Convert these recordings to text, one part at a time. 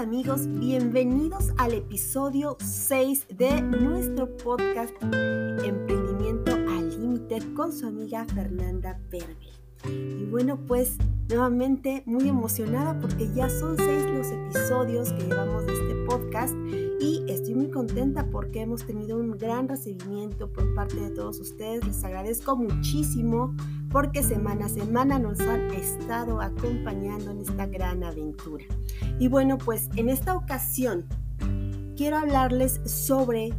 amigos, bienvenidos al episodio 6 de nuestro podcast Emprendimiento al Límite con su amiga Fernanda Pervel. Y bueno, pues nuevamente muy emocionada porque ya son seis los episodios que llevamos de este podcast y estoy muy contenta porque hemos tenido un gran recibimiento por parte de todos ustedes. Les agradezco muchísimo porque semana a semana nos han estado acompañando en esta gran aventura. Y bueno, pues en esta ocasión quiero hablarles sobre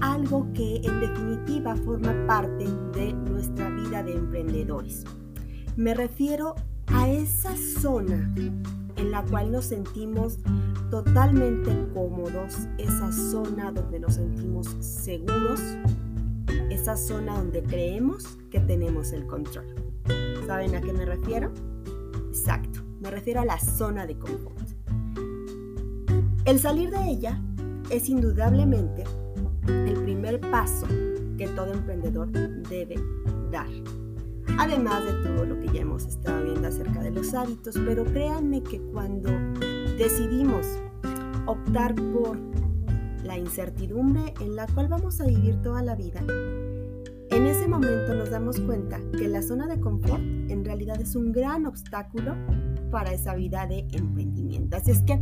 algo que en definitiva forma parte de nuestra vida de emprendedores. Me refiero a esa zona en la cual nos sentimos totalmente cómodos, esa zona donde nos sentimos seguros, esa zona donde creemos que tenemos el control. ¿Saben a qué me refiero? Exacto, me refiero a la zona de confort. El salir de ella es indudablemente el primer paso que todo emprendedor debe dar además de todo lo que ya hemos estado viendo acerca de los hábitos, pero créanme que cuando decidimos optar por la incertidumbre en la cual vamos a vivir toda la vida, en ese momento nos damos cuenta que la zona de confort en realidad es un gran obstáculo para esa vida de emprendimiento. Así es que,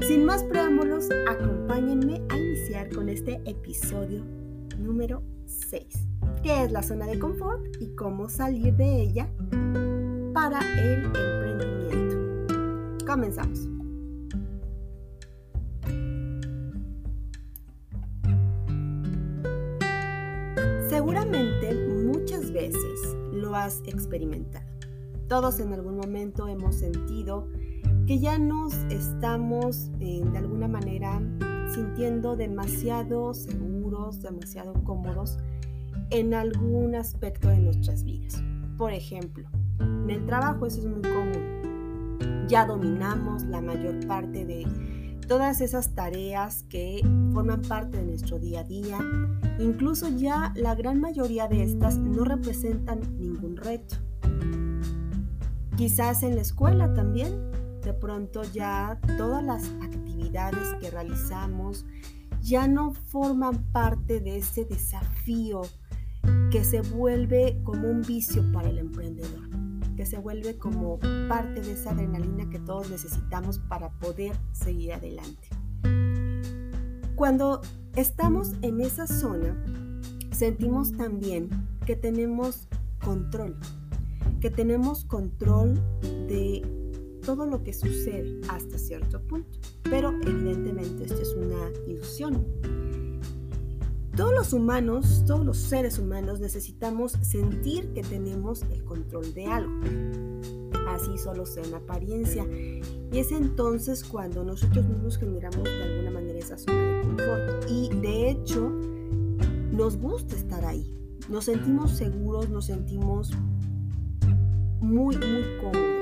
sin más preámbulos, acompáñenme a iniciar con este episodio número 6 qué es la zona de confort y cómo salir de ella para el emprendimiento. Comenzamos. Seguramente muchas veces lo has experimentado. Todos en algún momento hemos sentido que ya nos estamos eh, de alguna manera sintiendo demasiado seguros, demasiado cómodos en algún aspecto de nuestras vidas. Por ejemplo, en el trabajo eso es muy común. Ya dominamos la mayor parte de todas esas tareas que forman parte de nuestro día a día. Incluso ya la gran mayoría de estas no representan ningún reto. Quizás en la escuela también, de pronto ya todas las actividades que realizamos ya no forman parte de ese desafío que se vuelve como un vicio para el emprendedor, que se vuelve como parte de esa adrenalina que todos necesitamos para poder seguir adelante. Cuando estamos en esa zona, sentimos también que tenemos control, que tenemos control de todo lo que sucede hasta cierto punto. Pero evidentemente esto es una ilusión. Todos los humanos, todos los seres humanos necesitamos sentir que tenemos el control de algo. Así solo sea en apariencia. Y es entonces cuando nosotros mismos generamos de alguna manera esa zona de confort. Y de hecho, nos gusta estar ahí. Nos sentimos seguros, nos sentimos muy, muy cómodos.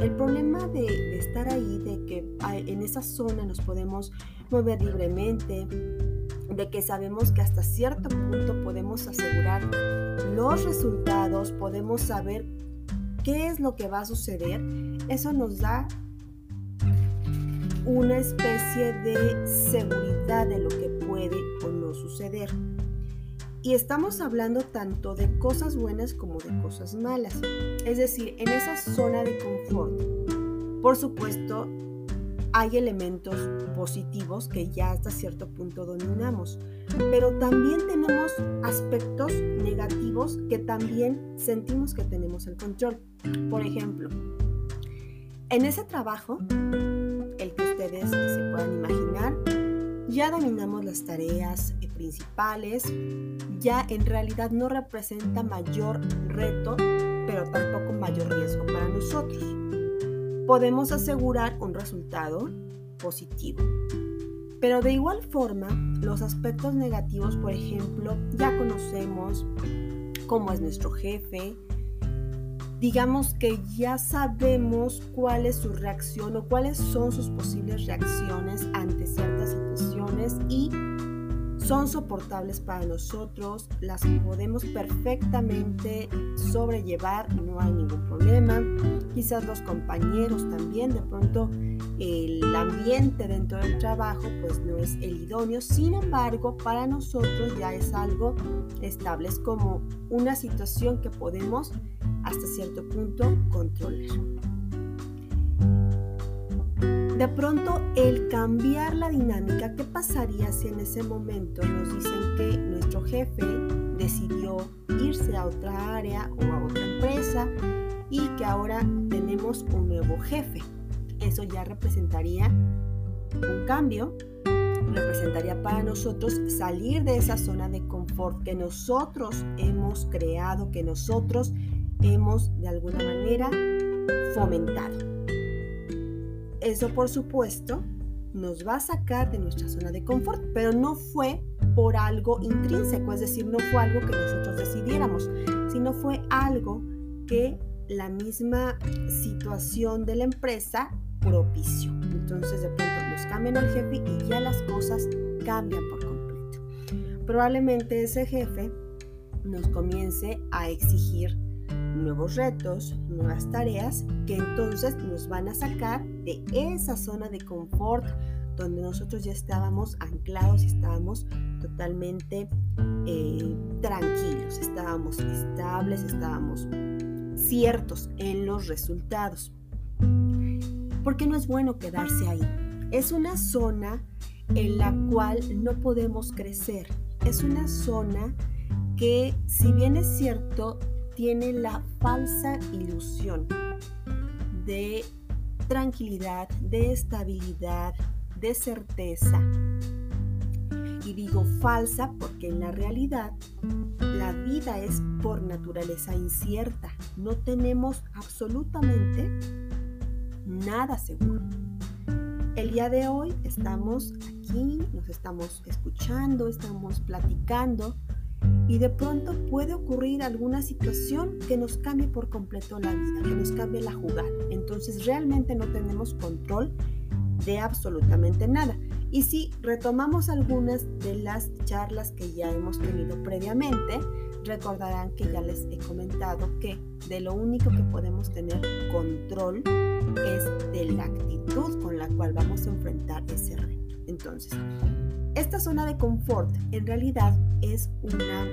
El problema de, estar ahí, de que en esa zona nos podemos mover libremente, de que sabemos que hasta cierto punto podemos asegurar los resultados, podemos saber qué es lo que va a suceder, eso nos da una especie de seguridad de lo que puede o no suceder. Y estamos hablando tanto de cosas buenas como de cosas malas. Es decir, en esa zona de confort, por supuesto, hay elementos positivos que ya hasta cierto punto dominamos, pero también tenemos aspectos negativos que también sentimos que tenemos el control. Por ejemplo, en ese trabajo, el que ustedes se puedan imaginar, ya dominamos las tareas principales, ya en realidad no representa mayor reto, pero tampoco mayor riesgo para nosotros podemos asegurar un resultado positivo. Pero de igual forma, los aspectos negativos, por ejemplo, ya conocemos cómo es nuestro jefe, digamos que ya sabemos cuál es su reacción o cuáles son sus posibles reacciones ante ciertas situaciones y son soportables para nosotros, las podemos perfectamente sobrellevar, no hay ningún problema. Quizás los compañeros también, de pronto el ambiente dentro del trabajo pues no es el idóneo, sin embargo para nosotros ya es algo estable, es como una situación que podemos hasta cierto punto controlar. De pronto, el cambiar la dinámica, ¿qué pasaría si en ese momento nos dicen que nuestro jefe decidió irse a otra área o a otra empresa y que ahora tenemos un nuevo jefe? Eso ya representaría un cambio, representaría para nosotros salir de esa zona de confort que nosotros hemos creado, que nosotros hemos de alguna manera fomentado. Eso, por supuesto, nos va a sacar de nuestra zona de confort, pero no fue por algo intrínseco, es decir, no fue algo que nosotros decidiéramos, sino fue algo que la misma situación de la empresa propició. Entonces, de pronto nos cambian al jefe y ya las cosas cambian por completo. Probablemente ese jefe nos comience a exigir nuevos retos, nuevas tareas que entonces nos van a sacar de esa zona de confort donde nosotros ya estábamos anclados, estábamos totalmente eh, tranquilos, estábamos estables, estábamos ciertos en los resultados. Porque no es bueno quedarse ahí. Es una zona en la cual no podemos crecer. Es una zona que, si bien es cierto, tiene la falsa ilusión de tranquilidad, de estabilidad, de certeza. Y digo falsa porque en la realidad la vida es por naturaleza incierta. No tenemos absolutamente nada seguro. El día de hoy estamos aquí, nos estamos escuchando, estamos platicando y de pronto puede ocurrir alguna situación que nos cambie por completo la vida, que nos cambie la jugada. Entonces realmente no tenemos control de absolutamente nada. Y si retomamos algunas de las charlas que ya hemos tenido previamente, recordarán que ya les he comentado que de lo único que podemos tener control es de la actitud con la cual vamos a enfrentar ese reto. Entonces, esta zona de confort en realidad es una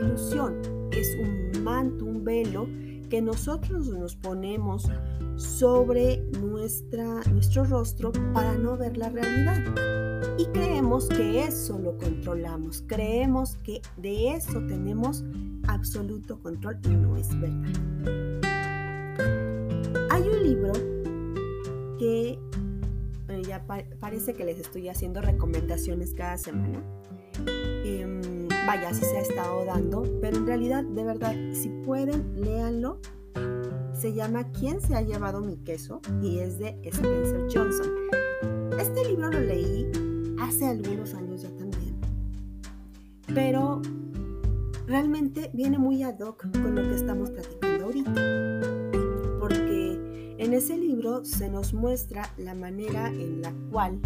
ilusión, es un manto, un velo que nosotros nos ponemos sobre nuestra, nuestro rostro para no ver la realidad. Y creemos que eso lo controlamos, creemos que de eso tenemos absoluto control y no es verdad. Parece que les estoy haciendo recomendaciones cada semana. Em, vaya, así se ha estado dando, pero en realidad, de verdad, si pueden, léanlo. Se llama ¿Quién se ha llevado mi queso? y es de Spencer Johnson. Este libro lo leí hace algunos años ya también, pero realmente viene muy ad hoc con lo que estamos platicando ahorita en ese libro se nos muestra la manera en la cual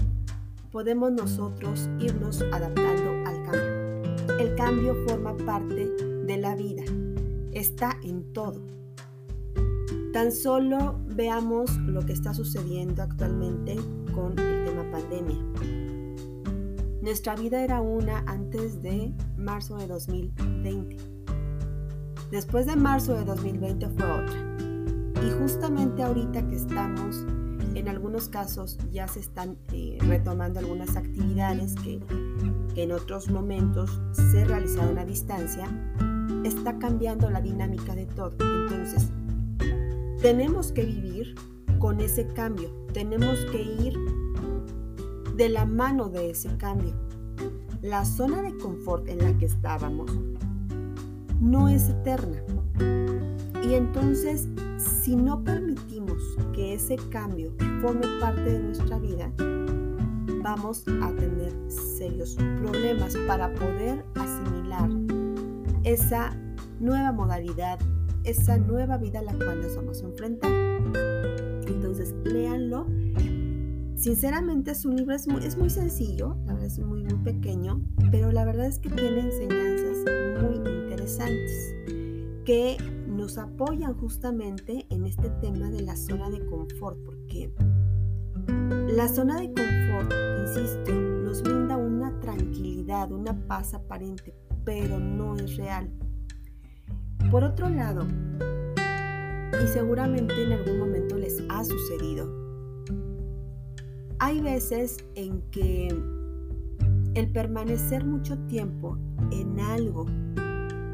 podemos nosotros irnos adaptando al cambio. El cambio forma parte de la vida, está en todo. Tan solo veamos lo que está sucediendo actualmente con el tema pandemia. Nuestra vida era una antes de marzo de 2020. Después de marzo de 2020 fue otra. Y justamente ahorita que estamos, en algunos casos ya se están eh, retomando algunas actividades que, que en otros momentos se realizaron a distancia, está cambiando la dinámica de todo. Entonces, tenemos que vivir con ese cambio, tenemos que ir de la mano de ese cambio. La zona de confort en la que estábamos no es eterna. Y entonces si no permitimos que ese cambio forme parte de nuestra vida, vamos a tener serios problemas para poder asimilar esa nueva modalidad, esa nueva vida a la cual nos vamos a enfrentar. Entonces, léanlo. Sinceramente es un libro, es muy, es muy sencillo, la verdad es muy, muy pequeño, pero la verdad es que tiene enseñanzas muy interesantes que nos apoyan justamente en este tema de la zona de confort, porque la zona de confort, insisto, nos brinda una tranquilidad, una paz aparente, pero no es real. Por otro lado, y seguramente en algún momento les ha sucedido, hay veces en que el permanecer mucho tiempo en algo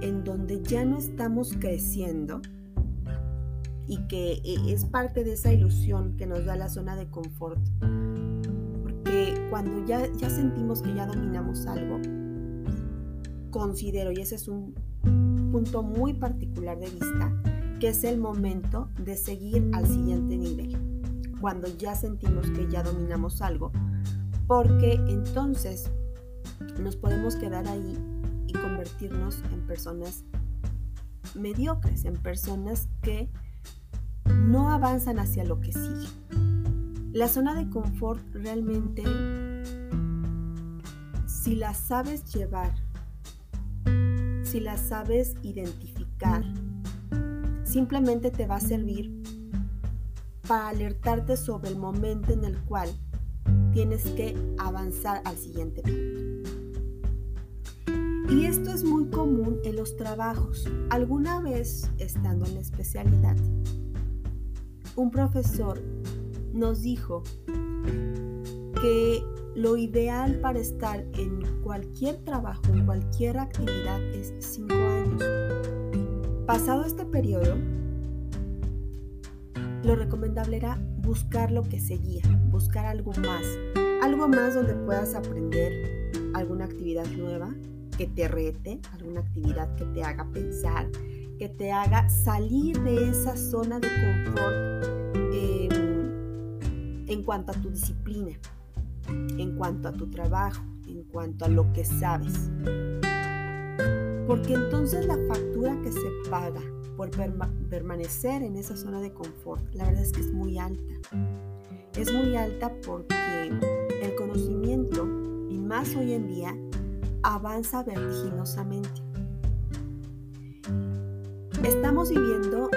en donde ya no estamos creciendo y que e, es parte de esa ilusión que nos da la zona de confort, porque cuando ya, ya sentimos que ya dominamos algo, considero, y ese es un punto muy particular de vista, que es el momento de seguir al siguiente nivel. Cuando ya sentimos que ya dominamos algo, porque entonces nos podemos quedar ahí convertirnos en personas mediocres, en personas que no avanzan hacia lo que sigue. La zona de confort realmente, si la sabes llevar, si la sabes identificar, simplemente te va a servir para alertarte sobre el momento en el cual tienes que avanzar al siguiente punto. Y esto es muy común en los trabajos. Alguna vez, estando en la especialidad, un profesor nos dijo que lo ideal para estar en cualquier trabajo, en cualquier actividad, es cinco años. Pasado este periodo, lo recomendable era buscar lo que seguía, buscar algo más, algo más donde puedas aprender alguna actividad nueva que te rete, alguna actividad que te haga pensar, que te haga salir de esa zona de confort em, en cuanto a tu disciplina, en cuanto a tu trabajo, en cuanto a lo que sabes. Porque entonces la factura que se paga por permanecer en esa zona de confort, la verdad es que es muy alta. Es muy alta porque el conocimiento, y más hoy en día, avanza vertiginosamente. Estamos viviendo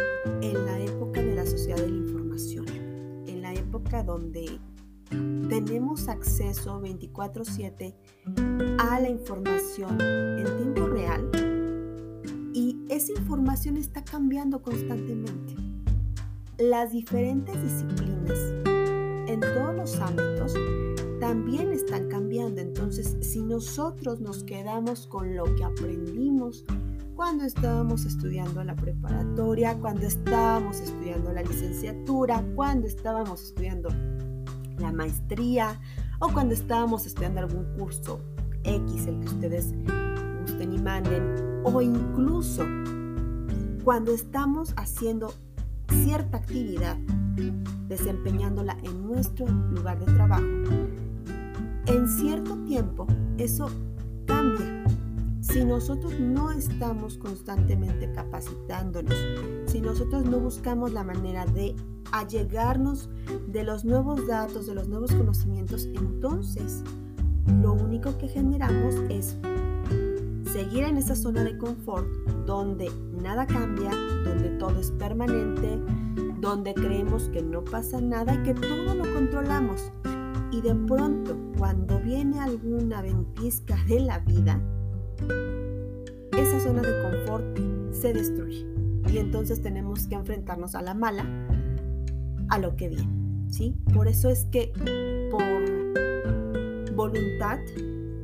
en la época de la sociedad de la información, en la época donde tenemos acceso 24/7 a la información en tiempo real y esa información está cambiando constantemente. Las diferentes disciplinas en todos los ámbitos también están cambiando. Entonces, si nosotros nos quedamos con lo que aprendimos cuando estábamos estudiando la preparatoria, cuando estábamos estudiando la licenciatura, cuando estábamos estudiando la maestría o cuando estábamos estudiando algún curso X, el que ustedes gusten y manden, o incluso cuando estamos haciendo cierta actividad, desempeñándola en nuestro lugar de trabajo, en cierto tiempo eso cambia. Si nosotros no estamos constantemente capacitándonos, si nosotros no buscamos la manera de allegarnos de los nuevos datos, de los nuevos conocimientos, entonces lo único que generamos es seguir en esa zona de confort donde nada cambia, donde todo es permanente, donde creemos que no pasa nada y que todo lo controlamos. Y de pronto, cuando viene alguna ventisca de la vida, esa zona de confort se destruye. Y entonces tenemos que enfrentarnos a la mala, a lo que viene. ¿sí? Por eso es que por voluntad,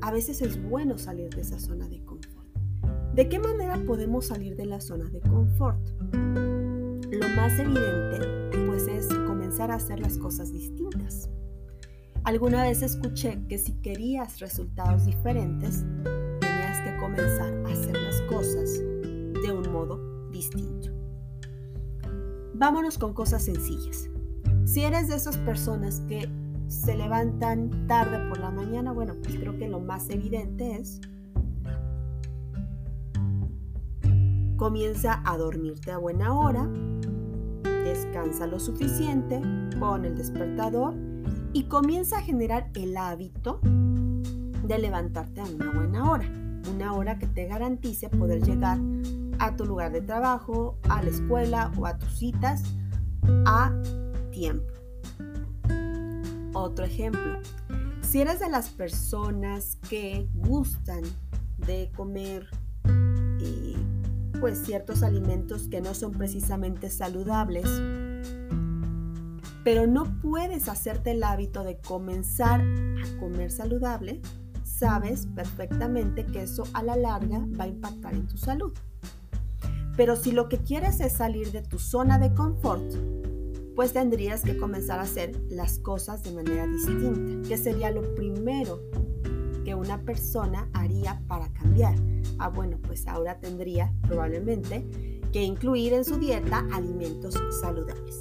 a veces es bueno salir de esa zona de ¿De qué manera podemos salir de la zona de confort? Lo más evidente pues es comenzar a hacer las cosas distintas. Alguna vez escuché que si querías resultados diferentes, tenías que comenzar a hacer las cosas de un modo distinto. Vámonos con cosas sencillas. Si eres de esas personas que se levantan tarde por la mañana, bueno, pues creo que lo más evidente es Comienza a dormirte a buena hora, descansa lo suficiente, pon el despertador y comienza a generar el hábito de levantarte a una buena hora, una hora que te garantice poder llegar a tu lugar de trabajo, a la escuela o a tus citas a tiempo. Otro ejemplo, si eres de las personas que gustan de comer eh, pues ciertos alimentos que no son precisamente saludables, pero no puedes hacerte el hábito de comenzar a comer saludable, sabes perfectamente que eso a la larga va a impactar en tu salud. Pero si lo que quieres es salir de tu zona de confort, pues tendrías que comenzar a hacer las cosas de manera distinta, que sería lo primero que una persona haría para cambiar. Ah, bueno, pues ahora tendría probablemente que incluir en su dieta alimentos saludables.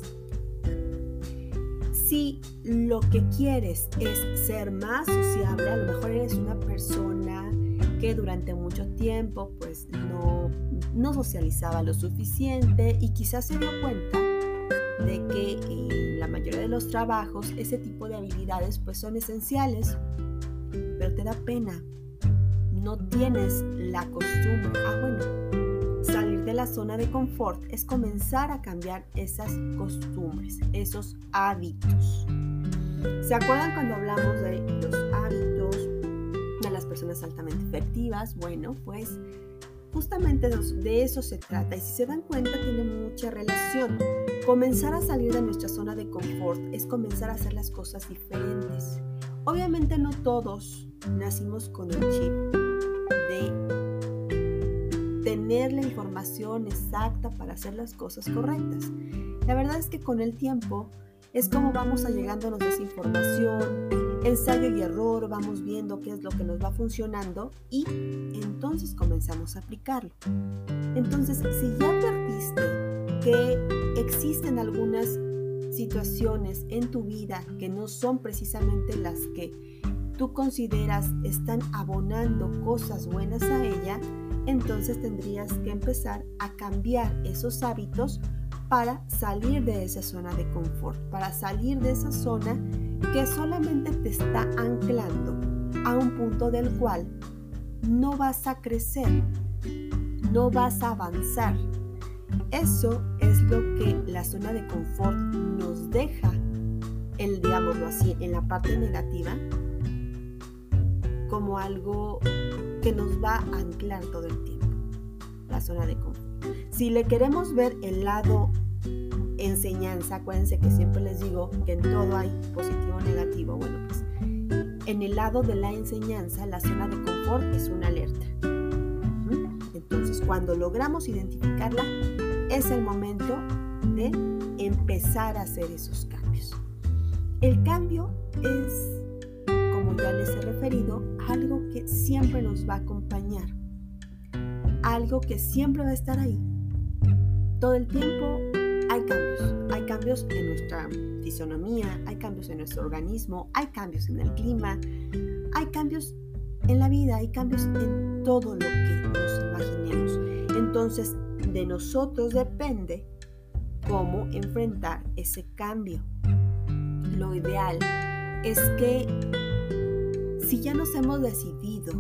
Si lo que quieres es ser más sociable, a lo mejor eres una persona que durante mucho tiempo pues no, no socializaba lo suficiente y quizás se dio cuenta de que en la mayoría de los trabajos ese tipo de habilidades pues son esenciales, pero te da pena, no tienes la costumbre. Ah, bueno, de la zona de confort es comenzar a cambiar esas costumbres, esos hábitos. ¿Se acuerdan cuando hablamos de los hábitos de las personas altamente efectivas? Bueno, pues justamente de eso se trata y si se dan cuenta tiene mucha relación. Comenzar a salir de nuestra zona de confort es comenzar a hacer las cosas diferentes. Obviamente no todos nacimos con el chip tener la información exacta para hacer las cosas correctas. La verdad es que con el tiempo es como vamos a llegándonos de esa información, ensayo y error, vamos viendo qué es lo que nos va funcionando y entonces comenzamos a aplicarlo. Entonces, si ya advertiste que existen algunas situaciones en tu vida que no son precisamente las que tú consideras están abonando cosas buenas a ella, entonces tendrías que empezar a cambiar esos hábitos para salir de esa zona de confort, para salir de esa zona que solamente te está anclando a un punto del cual no vas a crecer, no vas a avanzar. Eso es lo que la zona de confort nos deja, el digámoslo así, en la parte negativa, como algo que nos va a anclar todo el tiempo, la zona de confort. Si le queremos ver el lado enseñanza, acuérdense que siempre les digo que en todo hay positivo o negativo. Bueno, pues en el lado de la enseñanza, la zona de confort es una alerta. Entonces, cuando logramos identificarla, es el momento de empezar a hacer esos cambios. El cambio es, como ya les he referido, algo que siempre nos va a acompañar, algo que siempre va a estar ahí. Todo el tiempo hay cambios. Hay cambios en nuestra fisonomía, hay cambios en nuestro organismo, hay cambios en el clima, hay cambios en la vida, hay cambios en todo lo que nos imaginemos. Entonces, de nosotros depende cómo enfrentar ese cambio. Lo ideal es que si ya nos hemos decidido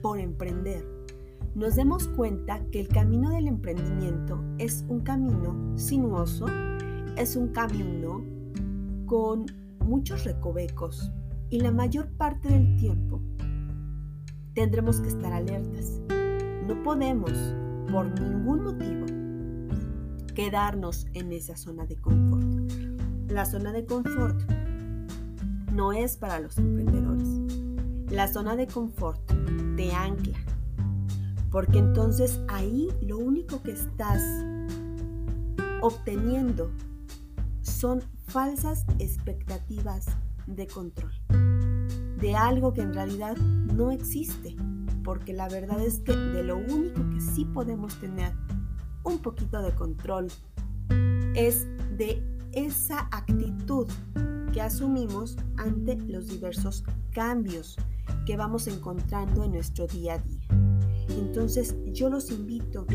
por emprender, nos demos cuenta que el camino del emprendimiento es un camino sinuoso, es un camino con muchos recovecos y la mayor parte del tiempo tendremos que estar alertas. No podemos, por ningún motivo, quedarnos en esa zona de confort. La zona de confort no es para los emprendedores. La zona de confort te ancla, porque entonces ahí lo único que estás obteniendo son falsas expectativas de control, de algo que en realidad no existe, porque la verdad es que de lo único que sí podemos tener un poquito de control es de esa actitud asumimos ante los diversos cambios que vamos encontrando en nuestro día a día. Entonces yo los invito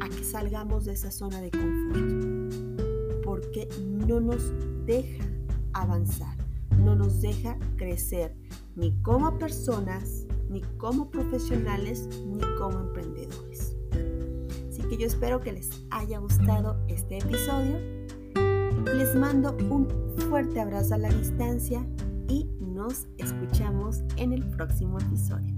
a que salgamos de esa zona de confort, porque no nos deja avanzar, no nos deja crecer ni como personas, ni como profesionales, ni como emprendedores. Así que yo espero que les haya gustado este episodio. Les mando un fuerte abrazo a la distancia y nos escuchamos en el próximo episodio.